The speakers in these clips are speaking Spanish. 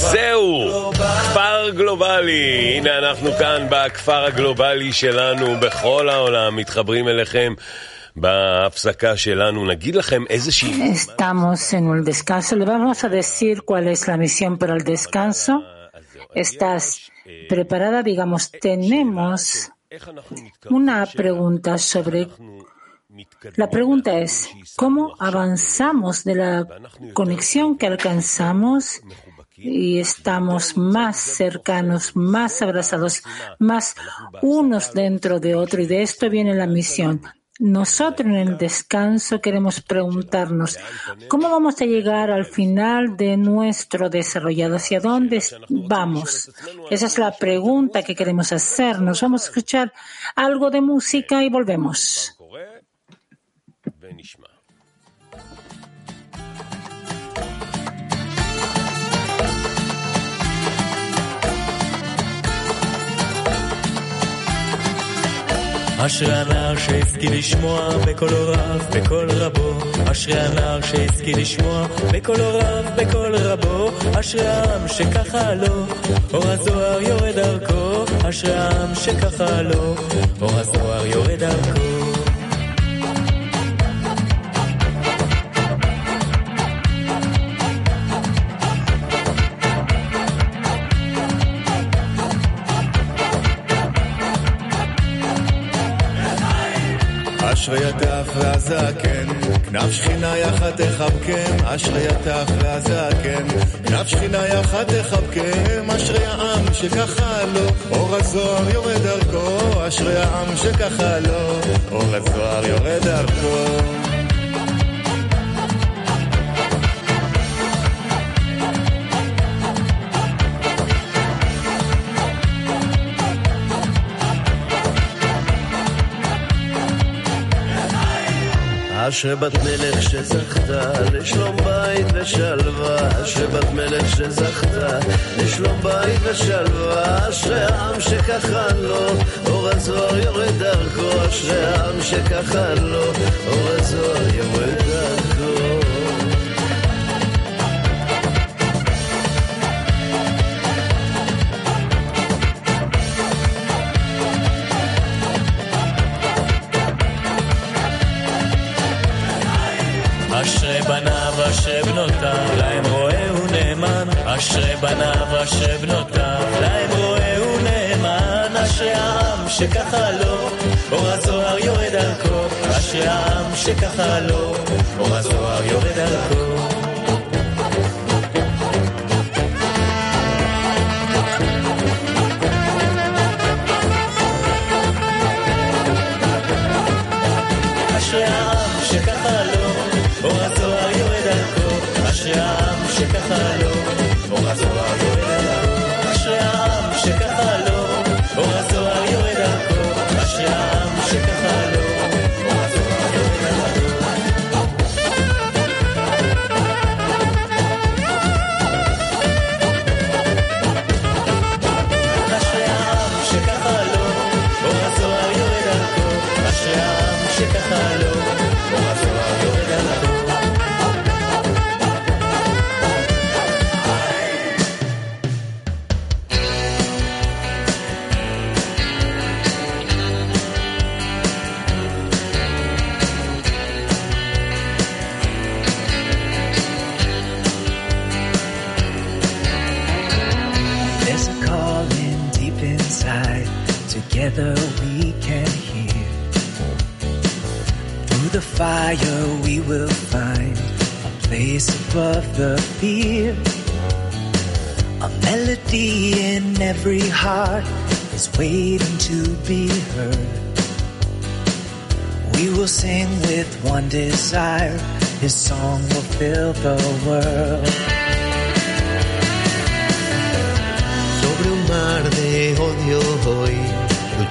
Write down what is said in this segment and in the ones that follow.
זהו, כפר גלובלי. הנה אנחנו כאן בכפר הגלובלי שלנו, בכל העולם, מתחברים אליכם. בהפסקה שלנו נגיד לכם איזושהי... Estamos en un descanso. Le vamos a decir cuál es la misión para el descanso. ¿Estás preparada? Digamos, tenemos una pregunta sobre la pregunta es, ¿cómo avanzamos de la conexión que alcanzamos y estamos más cercanos, más abrazados, más unos dentro de otro? Y de esto viene la misión. Nosotros en el descanso queremos preguntarnos, ¿cómo vamos a llegar al final de nuestro desarrollo? ¿Hacia dónde vamos? Esa es la pregunta que queremos hacernos. Vamos a escuchar algo de música y volvemos. אשרי הנער שהשכיל לשמוע בקולו רב, בקול רבו. אשרי הנער שהשכיל לשמוע בקולו רב, בקול רבו. אשרי העם שככה לו, אור הזוהר יורד דרכו. אשרי העם שככה לו, אור הזוהר יורד דרכו. אשרי הטף והזקן, כנף שכינה יחד תחבקם, אשרי הטף והזקן, כנף שכינה יחד תחבקם, אשרי העם שככה לו, אור הזוהר יורד דרכו, אשרי העם שככה לו, אור הזוהר יורד דרכו. אשרי בת מלך שזכתה לשלום בית ושלווה, אשרי בת מלך שזכתה לשלום בית ושלווה, אשרי העם שככה לו, אור הזוהר יורד דרכו, אשרי העם שככה לו, אור הזוהר יורד אשרי בניו אשרי בנותיו, להם רואה ונאמן. אשרי בניו אשרי בנותיו, להם רואה ונאמן. אשרי העם שככה לו, אור הזוהר יורד דרכו. אשרי העם שככה לו, אור הזוהר יורד דרכו. אשרי Lázaro. Together we can hear. Through the fire we will find a place above the fear. A melody in every heart is waiting to be heard. We will sing with one desire. His song will fill the world. Sobre un mar de odio hoy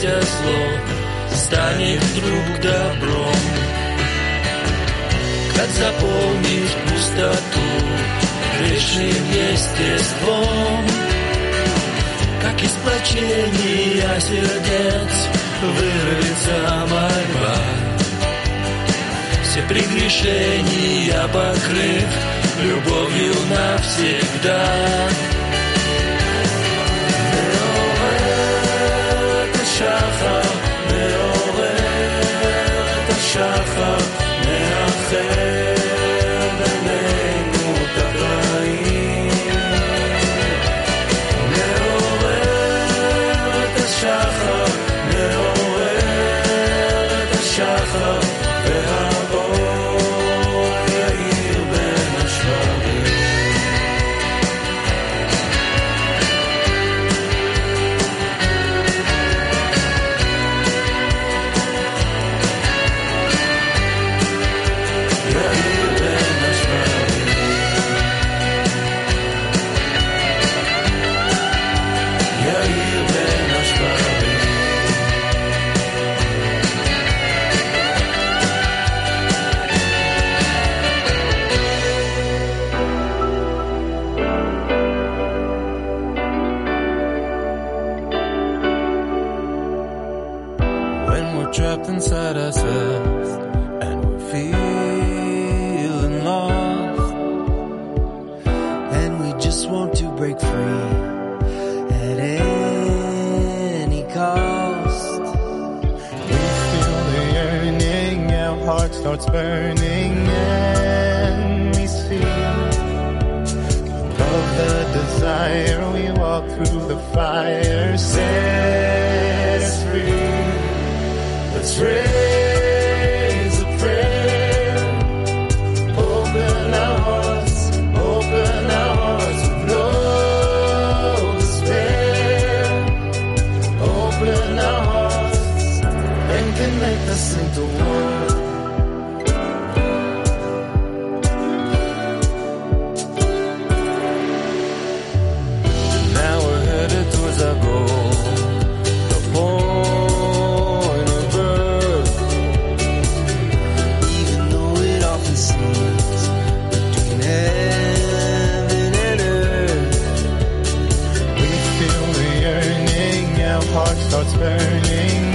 оставшееся зло станет вдруг добром. Как заполнить пустоту грешным естеством, как из плачения сердец вырвется мольба. Все прегрешения покрыв любовью навсегда. Now we're headed towards our goal. The point of birth. Even though it often seems between heaven and earth, we feel the yearning. Our heart starts burning.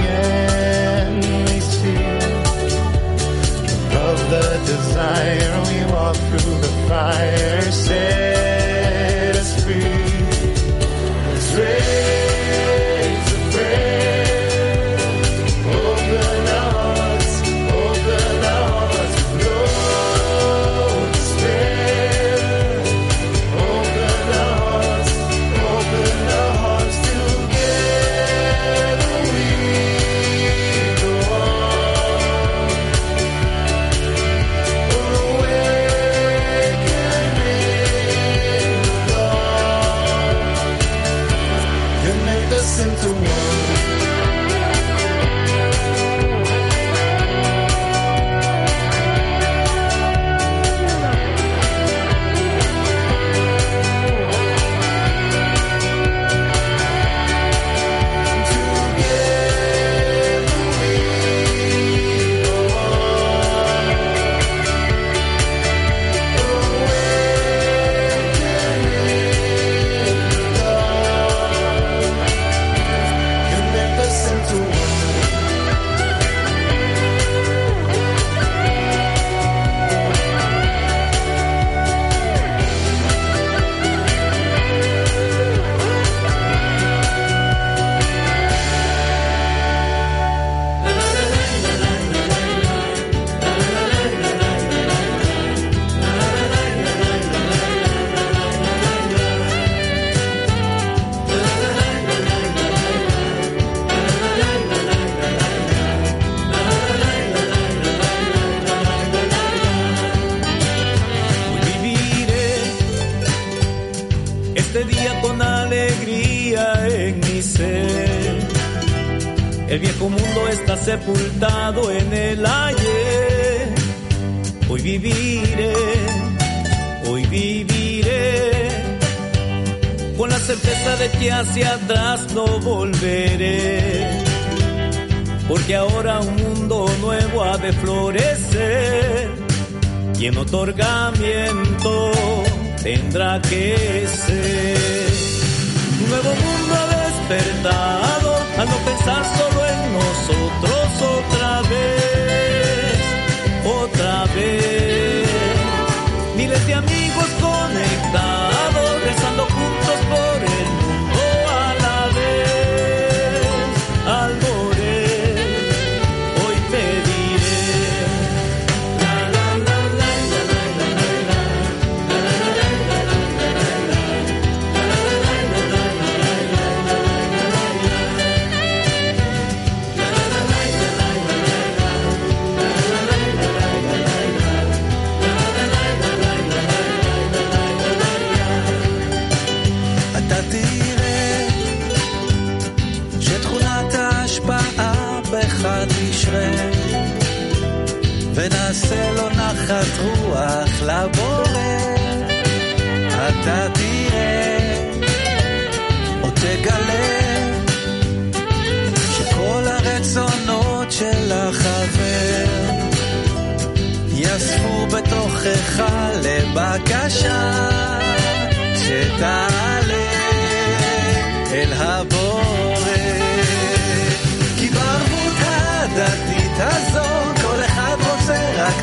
fire. We walk through the fire. Say. volveré, porque ahora un mundo nuevo ha de florecer y en otorgamiento tendrá que ser. Un nuevo mundo ha despertado al no pensar solo en nosotros otra vez, otra vez. Miles de amigos conectados, rezando juntos por el ונעשה לו נחת רוח לבורא אתה תראה או תגלה שכל הרצונות של החבר יאספו בתוכך לבקשה שתעלה אל הבורא. כי בערבות הדתית הזו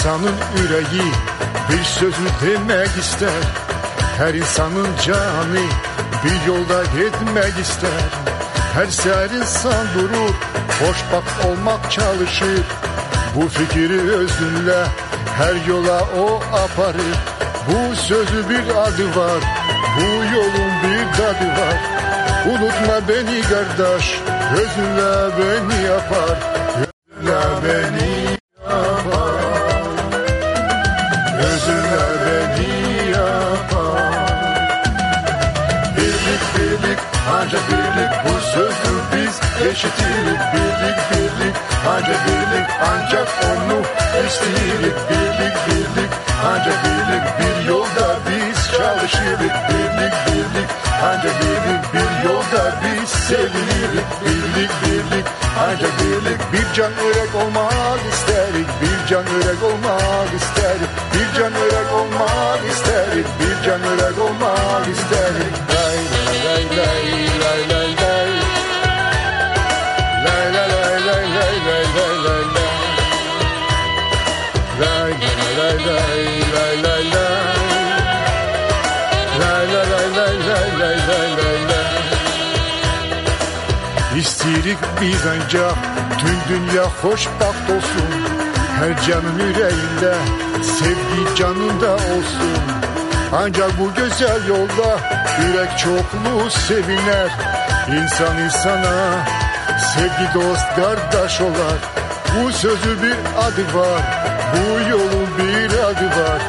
insanın yüreği bir sözü demek ister. Her insanın canı bir yolda gitmek ister. Her seher insan durur, hoşbak olmak çalışır. Bu fikri özünle her yola o aparır. Bu sözü bir adı var, bu yolun bir tadı var. Unutma beni kardeş, gözünle beni yapar bir can örek olmak isterik Bir can örek olmak isterik Bir can örek olmak isterik Bir can örek olmak isterik Lay lay lay lay lay lay Lay lay lay lay lay lay lay lay lay Lay lay lay lay lay lay İstirik biz ancak tüm dünya hoşbaht olsun. Her canın yüreğinde sevgi canında olsun. Ancak bu güzel yolda yürek çokluğu seviner. İnsan insana sevgi dost kardeş olar. Bu sözü bir adı var bu yolun bir adı var.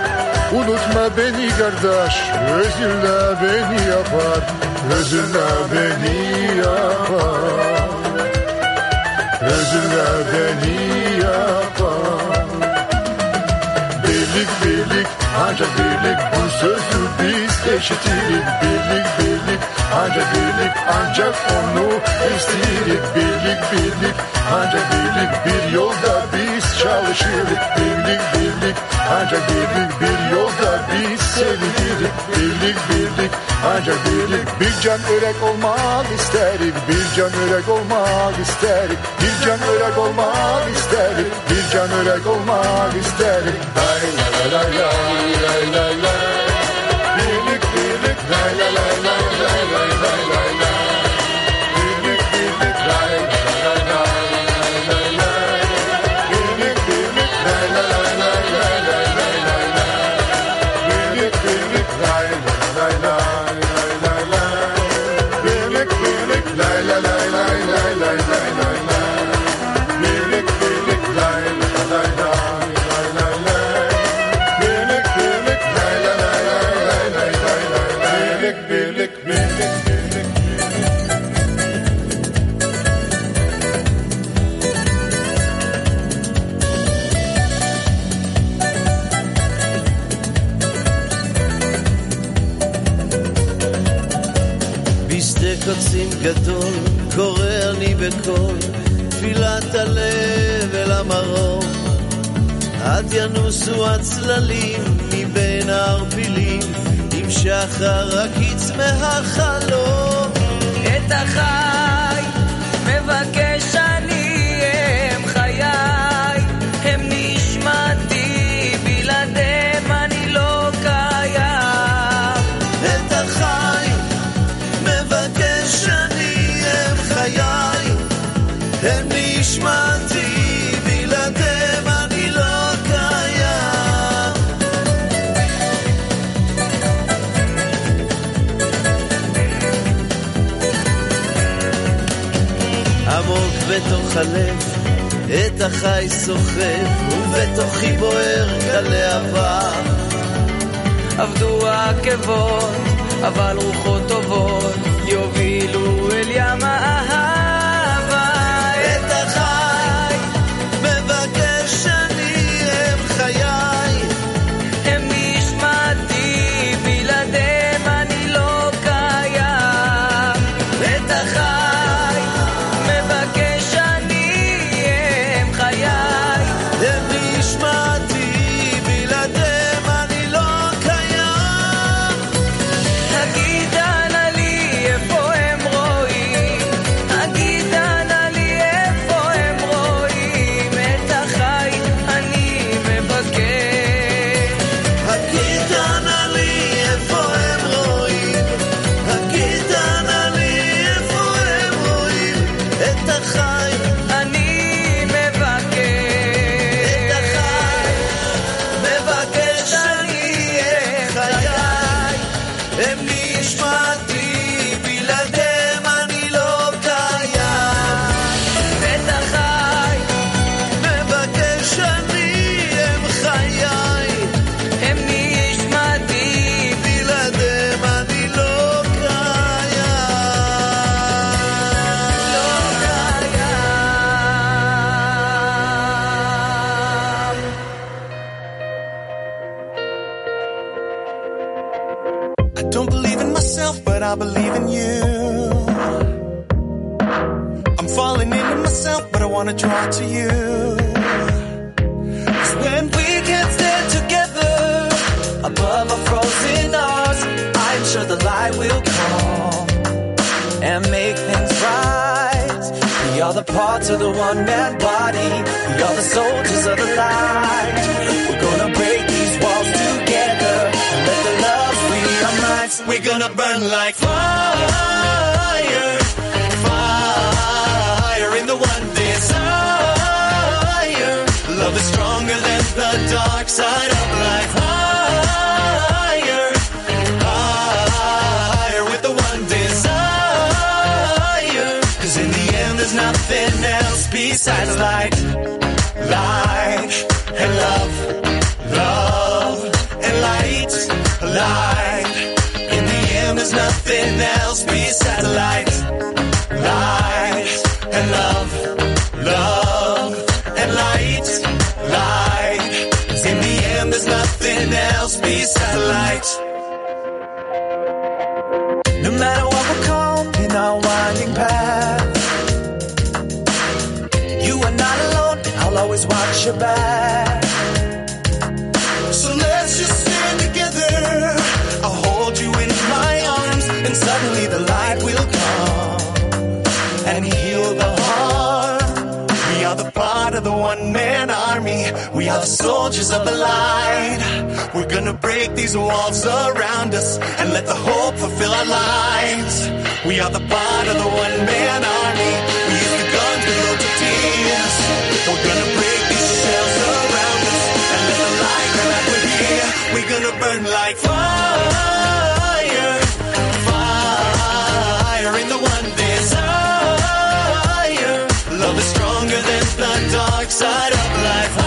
Unutma beni kardeş özünle beni yapar Özünle beni yapar Özünle beni yapar Birlik birlik ancak birlik. Bu sözü biz eşitilik birlik birlik ancak birlik. Ancak onu isteyirik birlik birlik ancak birlik. Bir yolda biz çalışırık birlik birlik ancak birlik bir yolda biz sevilir. Birlik birlik ancak birlik. Bir can örek olmak isterik bir can örek olmak isterik bir can örek olmak isterik bir can örek olmak isterik lay lay lay lay lay lay ינוסו הצללים מבין הערפילים, עם שחר הקיץ מהחלום. את החי מבקש אני, הם חיי, הם נשמתי, בלעדיהם אני לא קיים. את החי מבקש אני, הם חיי, הם נשמתי, בתוך הלב, את החי סוחב, ובתוכי בוער כלהבה. עבדו העקבות, אבל רוחות טובות יובילו אל ים האהבה. Side of life. Higher, higher with the one desire. Cause in the end, there's nothing else besides light, light and love, love and light, light. In the end, there's nothing else besides light calls me satellite. No matter what we come in our winding path, you are not alone. I'll always watch your back. We are the soldiers of the light. We're gonna break these walls around us and let the hope fulfill our lives. We are the part of the one man army. We use the guns, we load the tears. We're gonna break these shells around us and let the light come out. We're here. We're gonna burn like fire, fire in the one desire. Love is stronger than the dark side of life.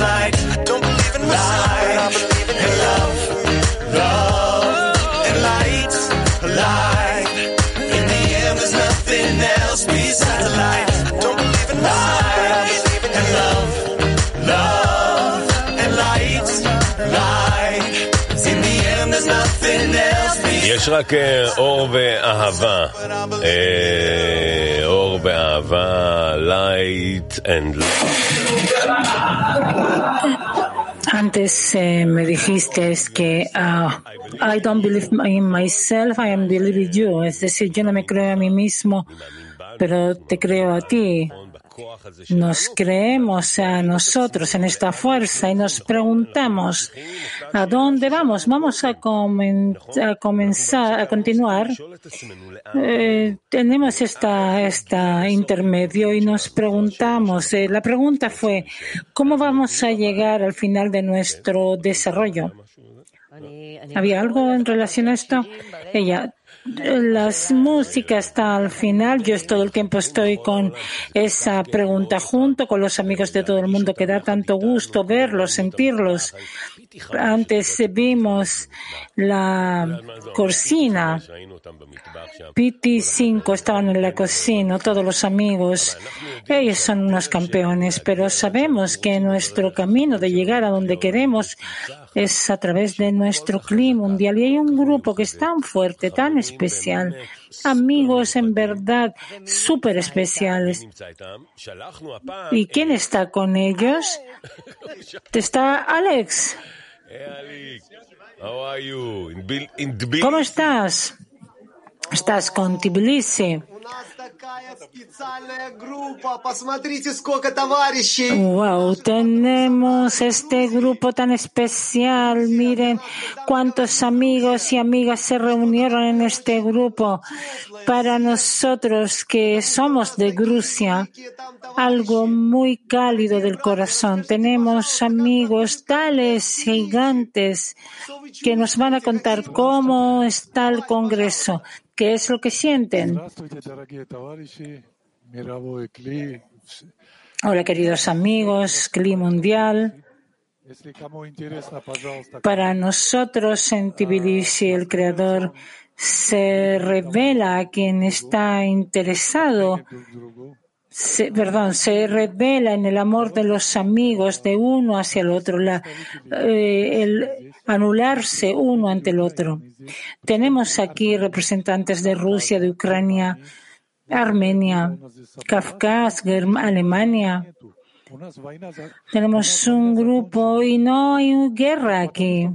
like יש רק אה, אור ואהבה. אה, אור ואהבה, light and Antes eh, me dijiste es que ah, I don't believe in myself, I am believing you. Es decir, yo no me creo a mí mismo, pero te creo a ti. Nos creemos a nosotros en esta fuerza y nos preguntamos a dónde vamos. Vamos a, comen- a comenzar, a continuar. Eh, tenemos esta, esta intermedio y nos preguntamos. eh, la pregunta fue cómo vamos a llegar al final de nuestro desarrollo. ¿Había algo en relación a esto? Ella, las músicas está al final. Yo todo el tiempo estoy con esa pregunta junto con los amigos de todo el mundo que da tanto gusto verlos, sentirlos. Antes vimos la cocina. PT5 estaban en la cocina, todos los amigos. Ellos son unos campeones, pero sabemos que nuestro camino de llegar a donde queremos es a través de nuestro clima mundial. Y hay un grupo que es tan fuerte, tan especial. Amigos en verdad súper especiales. ¿Y quién está con ellos? Está Alex. How are you? In Bil- Wow, tenemos este grupo tan especial. Miren cuántos amigos y amigas se reunieron en este grupo. Para nosotros que somos de Rusia, algo muy cálido del corazón. Tenemos amigos tales gigantes que nos van a contar cómo está el Congreso, qué es lo que sienten. Hola, queridos amigos, CLI Mundial. Para nosotros en el Creador se revela a quien está interesado, perdón, se revela en el amor de los amigos de uno hacia el otro. Eh, anularse uno ante el otro. Tenemos aquí representantes de Rusia, de Ucrania, Armenia, Kafkaz, Alemania. Tenemos un grupo y no hay guerra aquí.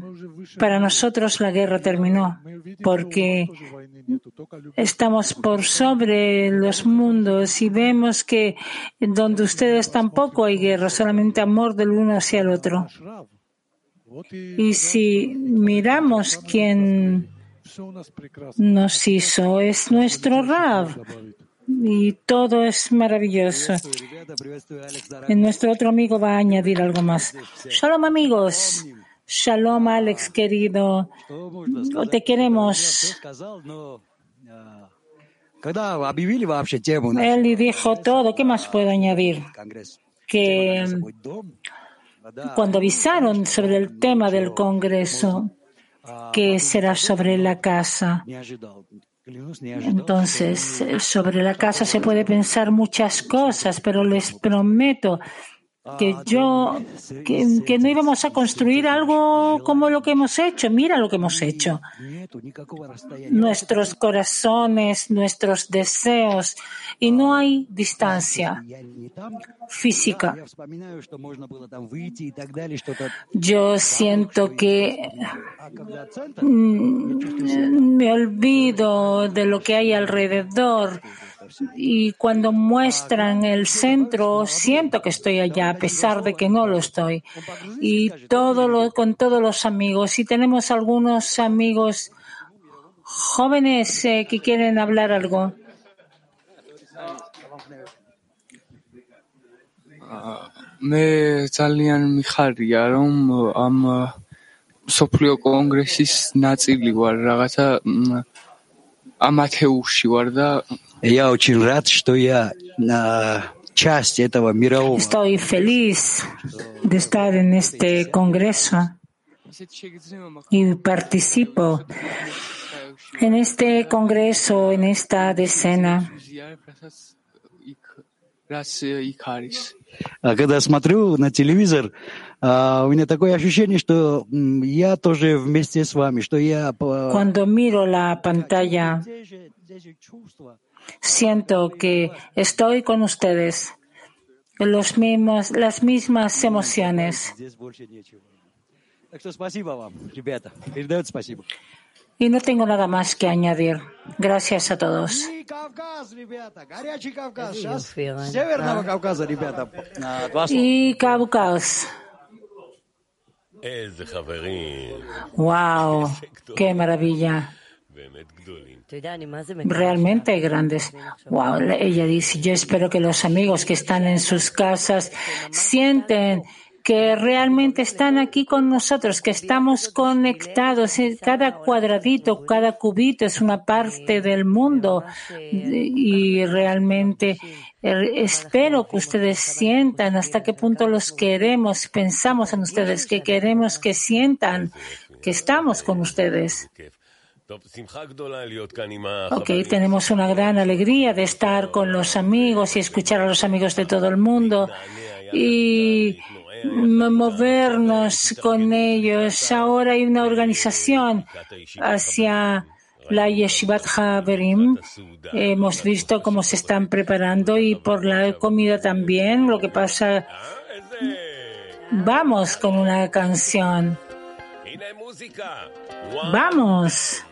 Para nosotros la guerra terminó porque estamos por sobre los mundos y vemos que donde ustedes tampoco hay guerra, solamente amor del uno hacia el otro. Y si miramos quién nos hizo, es nuestro Rav. Y todo es maravilloso. Y nuestro otro amigo va a añadir algo más. Shalom amigos. Shalom Alex querido. Te queremos. Él dijo todo. ¿Qué más puedo añadir? Que cuando avisaron sobre el tema del Congreso, que será sobre la casa. Entonces, eh, sobre la casa se puede pensar muchas cosas, pero les prometo que yo, que, que no íbamos a construir algo como lo que hemos hecho. Mira lo que hemos hecho. Nuestros corazones, nuestros deseos, y no hay distancia física. Yo siento que mm, me olvido de lo que hay alrededor y cuando muestran el centro siento que estoy allá a pesar de que no lo estoy y todo lo, con todos los amigos y tenemos algunos amigos jóvenes eh, que quieren hablar algo. მე ძალიან მიხარია რომ ამ სოფლიო კონგრესის ნაწილი ვარ რაღაცა მ, ამ ათეულში ვარ და Я очень рад, что я э, часть этого мирового. Estoy feliz de estar en este congreso y participo en este congreso, en esta decena. А когда смотрю на телевизор, а, у меня такое ощущение, что я тоже вместе с вами, что я... Cuando miro la pantalla, Siento que estoy con ustedes. Los mismos, las mismas emociones. Y no tengo nada más que añadir. Gracias a todos. Y Caucas. Wow, qué maravilla. Realmente grandes. Wow. Ella dice, yo espero que los amigos que están en sus casas sienten que realmente están aquí con nosotros, que estamos conectados. Cada cuadradito, cada cubito es una parte del mundo y realmente er, espero que ustedes sientan hasta qué punto los queremos, pensamos en ustedes, que queremos que sientan que estamos con ustedes. Ok, tenemos una gran alegría de estar con los amigos y escuchar a los amigos de todo el mundo y movernos con ellos. Ahora hay una organización hacia la Yeshivat Haverim. Hemos visto cómo se están preparando y por la comida también. Lo que pasa, vamos con una canción. Vamos.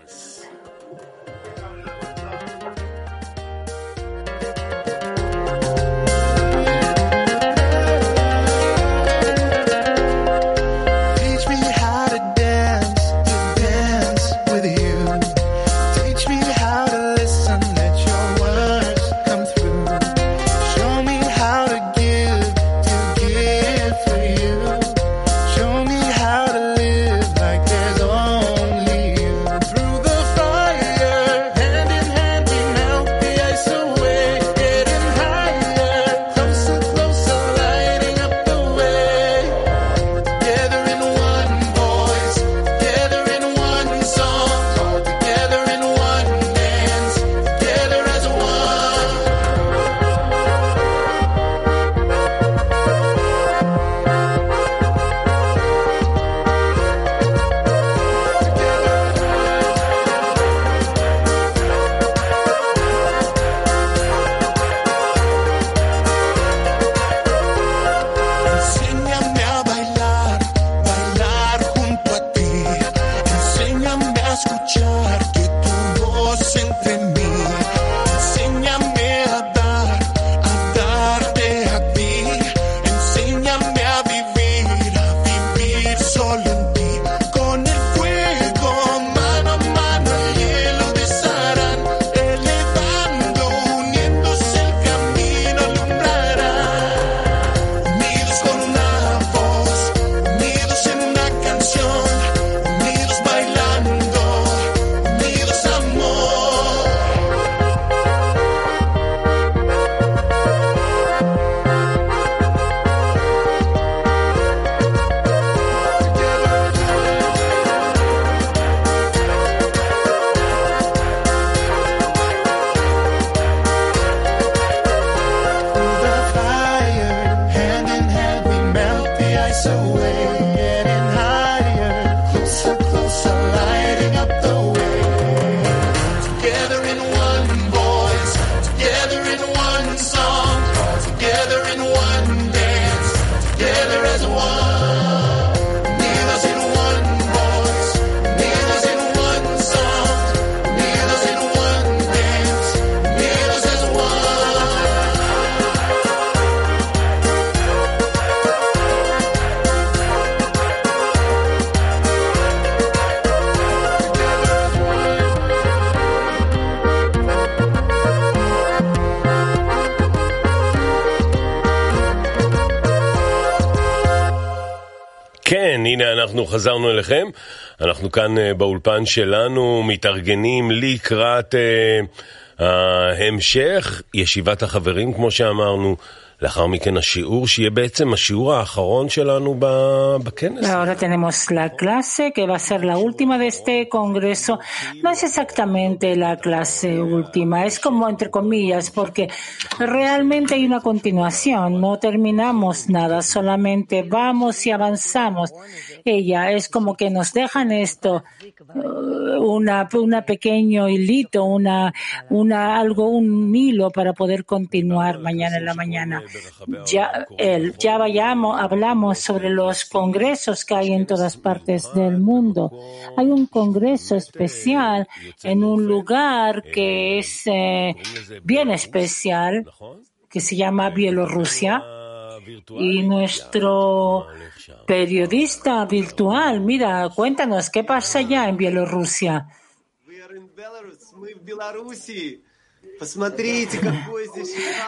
אנחנו חזרנו אליכם. אנחנו כאן אה, באולפן שלנו מתארגנים לקראת אה, ההמשך, ישיבת החברים, כמו שאמרנו. לאחר מכן השיעור, שיהיה בעצם השיעור האחרון שלנו ב- בכנס. Ahora tenemos la clase que va a ser la última de este congreso. No es exactamente la clase última, es como entre comillas, porque realmente hay una continuación, no terminamos nada, solamente vamos y avanzamos. Ella es como que nos dejan esto, eh, una, una pequeño hilito, una, una, algo, un hilo para poder continuar mañana en la mañana. Ya, ya vayamos, hablamos sobre los congresos que hay en todas partes del mundo. Hay un congreso especial en un lugar que es eh, bien especial, que se llama Bielorrusia. Y nuestro periodista virtual, mira, cuéntanos, ¿qué pasa allá en Bielorrusia?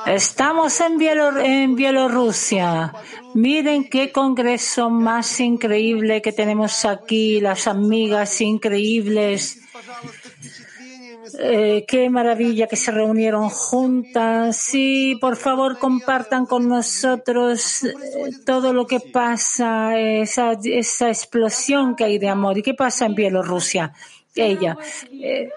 Estamos en, Bielorrusia. Miren qué congreso más increíble que tenemos aquí, las amigas increíbles. Eh, qué maravilla que se reunieron juntas. Y por favor compartan con nosotros eh, todo lo que pasa, esa, explosión que hay de amor. ¿Y qué pasa en Bielorrusia? Ella. Eh,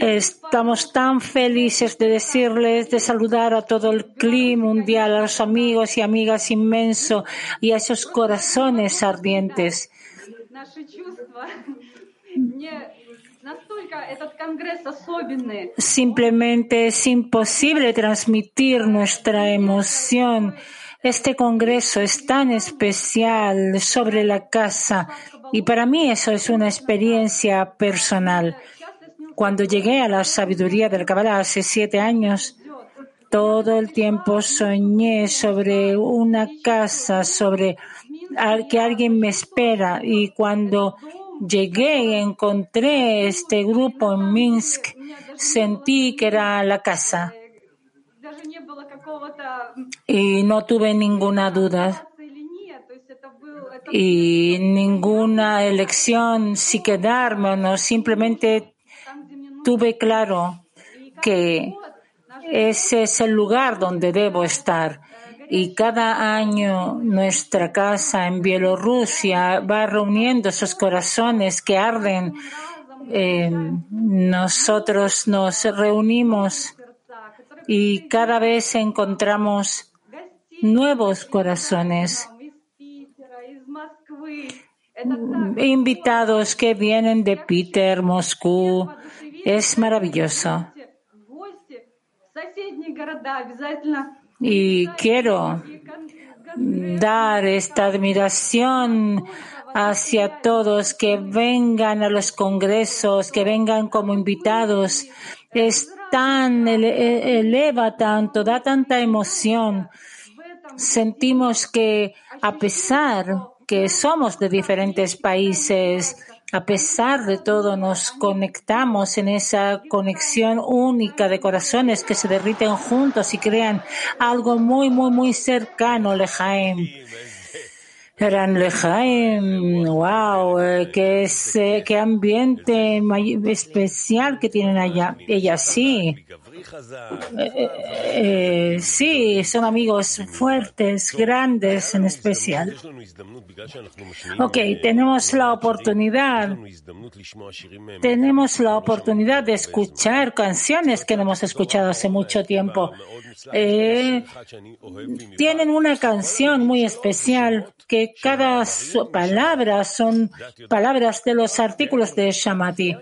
Estamos tan felices de decirles, de saludar a todo el clima mundial, a los amigos y amigas inmenso y a esos corazones ardientes. Simplemente es imposible transmitir nuestra emoción. Este congreso es tan especial sobre la casa y para mí eso es una experiencia personal. Cuando llegué a la sabiduría del Kabbalah hace siete años, todo el tiempo soñé sobre una casa, sobre que alguien me espera. Y cuando llegué y encontré este grupo en Minsk, sentí que era la casa. Y no tuve ninguna duda y ninguna elección si quedarme o no, simplemente tuve claro que ese es el lugar donde debo estar. Y cada año nuestra casa en Bielorrusia va reuniendo esos corazones que arden. Eh, nosotros nos reunimos y cada vez encontramos nuevos corazones, invitados que vienen de Peter, Moscú, es maravilloso. Y quiero dar esta admiración hacia todos que vengan a los congresos, que vengan como invitados. Es tan, e-, eleva tanto, da tanta emoción. Sentimos que a pesar que somos de diferentes países, a pesar de todo, nos conectamos en esa conexión única de corazones que se derriten juntos y crean algo muy, muy, muy cercano, Lejaim. Eran Lejaim, wow, eh, qué, es, eh, qué ambiente especial que tienen allá. Ella sí. Eh, sí, son amigos fuertes, grandes en especial. Ok, tenemos la oportunidad, tenemos la oportunidad de escuchar canciones que no hemos escuchado hace mucho tiempo. Eh, tienen una canción muy especial que cada palabra son palabras de los artículos de Shamati.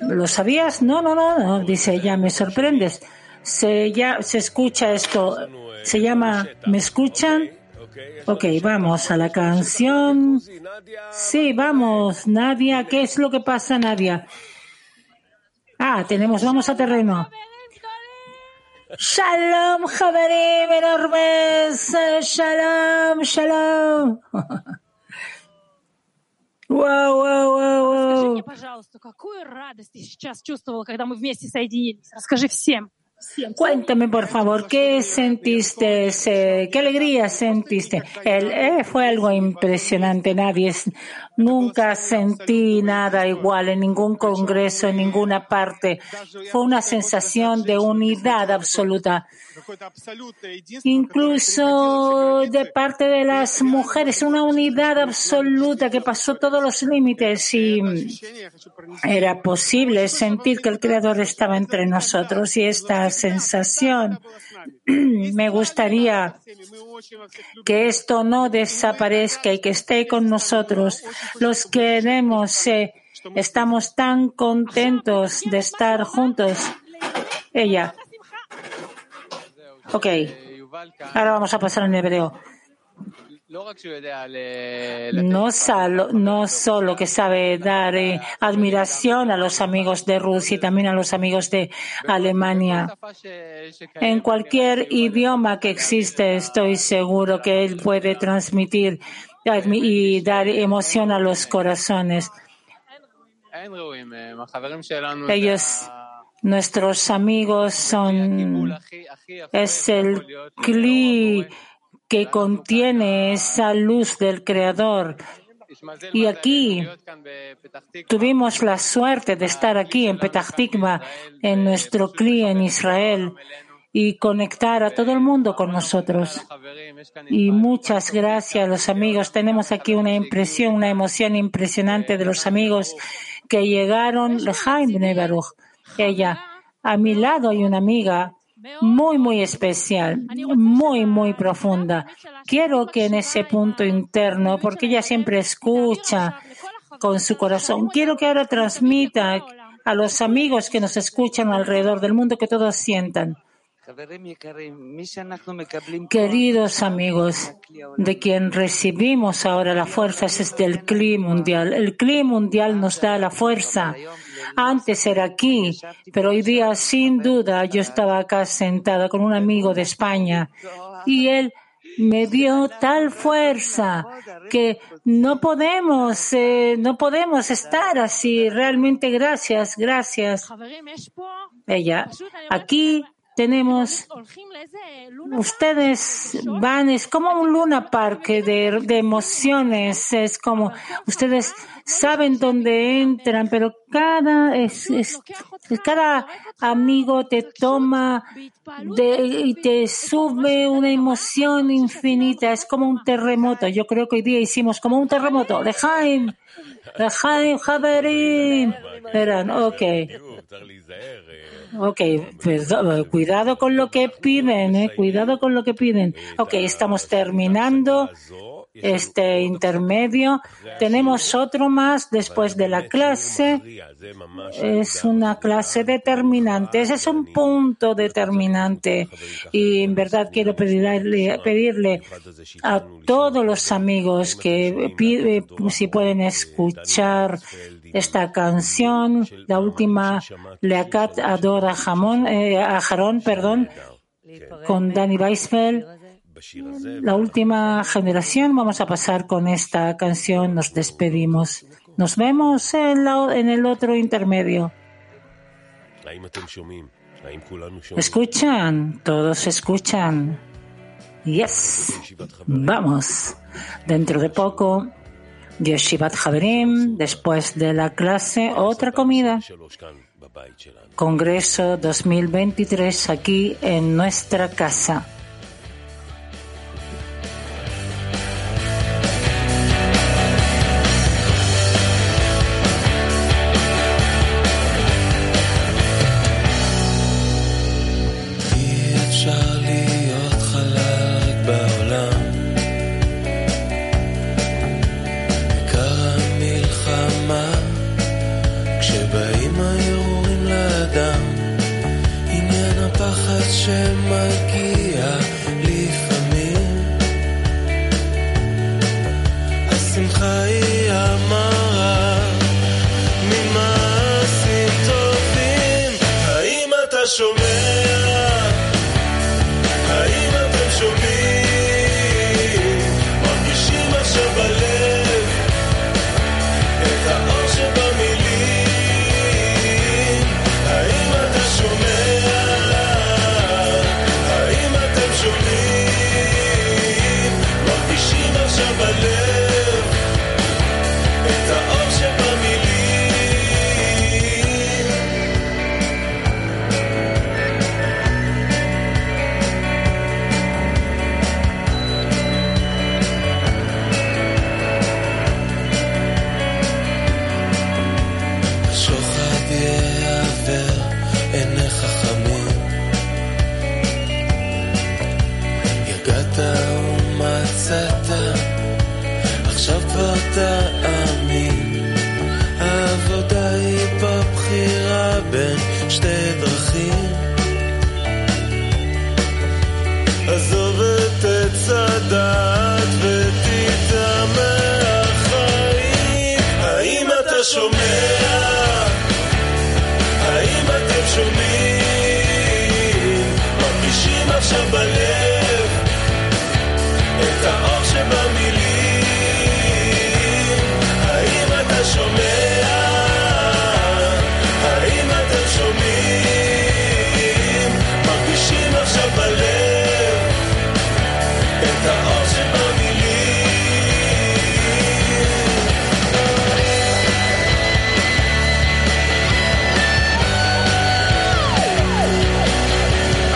¿Lo sabías? No, no, no, no, dice ella, me sorprendes. Se, ya, se escucha esto, se llama ¿Me escuchan? Ok, vamos a la canción. Sí, vamos, Nadia, ¿qué es lo que pasa, Nadia? Ah, tenemos, vamos a terreno. Shalom, Javerim, enormes. Shalom, shalom. Wow, wow, wow, Скажи wow. мне, пожалуйста, какую радость ты сейчас чувствовала, когда мы вместе соединились? Расскажи всем. Cuéntame, por favor, ¿qué sentiste? eh, ¿Qué alegría sentiste? El, eh, fue algo impresionante. Nadie, es- nunca sentí nada igual en ningún congreso, en ninguna parte. Fue una sensación de unidad absoluta. Incluso de parte de las mujeres, una unidad absoluta que pasó todos los límites y era posible sentir que el Creador estaba entre nosotros y esta sensación me gustaría que esto no desaparezca y que esté con nosotros. Los queremos, eh, estamos tan contentos de estar juntos. Ella. Ok. Ahora vamos a pasar en hebreo. No, solo que sabe dar eh, admiración a los amigos de Rusia y también a los amigos de Alemania. En cualquier idioma que existe, estoy seguro que él puede transmitir y dar emoción a los corazones. Ellos, nuestros amigos, son es el cli que contiene esa luz del Creador. Y aquí tuvimos la suerte de estar aquí en Petah Tikva, en nuestro cli en Israel, y conectar a todo el mundo con nosotros. Y muchas gracias a los amigos. Tenemos aquí una impresión, una emoción impresionante de los amigos que llegaron. Lejaim Bnei Baruch. Ella, a mi lado hay una amiga muy, muy especial, muy, muy profunda. Quiero que en ese punto interno, porque ella siempre escucha con su corazón, quiero que ahora transmita a los amigos que nos escuchan alrededor del mundo que todos sientan. Queridos amigos, de quien recibimos ahora la fuerza es del CLI mundial. El CLI mundial nos da la fuerza. Antes era aquí, pero hoy día sin duda yo estaba acá sentada con un amigo de España y él me dio tal fuerza que no podemos, eh, no podemos estar así. Realmente gracias, gracias. Ella, aquí tenemos, ustedes van, es como un luna park de, de emociones, es como, ustedes saben dónde entran, pero cada, es, es- cada amigo te toma de- y te sube una emoción infinita, es como un terremoto. Yo creo que hoy día hicimos como un terremoto. Lejaim, Lejaim, Javerim. Verán, ok. Ok, perdón, cuidado con lo que piden, eh, cuidado con lo que piden. Ok, estamos terminando este intermedio. Tenemos otro más después de la clase. Es una clase determinante. Ese es un punto determinante. Y en verdad quiero pedirle, pedirle a todos los amigos que si pueden escuchar esta canción, la última Leakat Adora Jamón, eh, a Jarón, perdón, con Danny Weisfeld la última generación. Vamos a pasar con esta canción. Nos despedimos. Nos vemos en, la, el otro intermedio. Escuchan, todos escuchan. Yes, vamos. Dentro de poco, Yeshivat Haberim, después de la clase, otra comida. Congreso 2023 aquí en nuestra casa.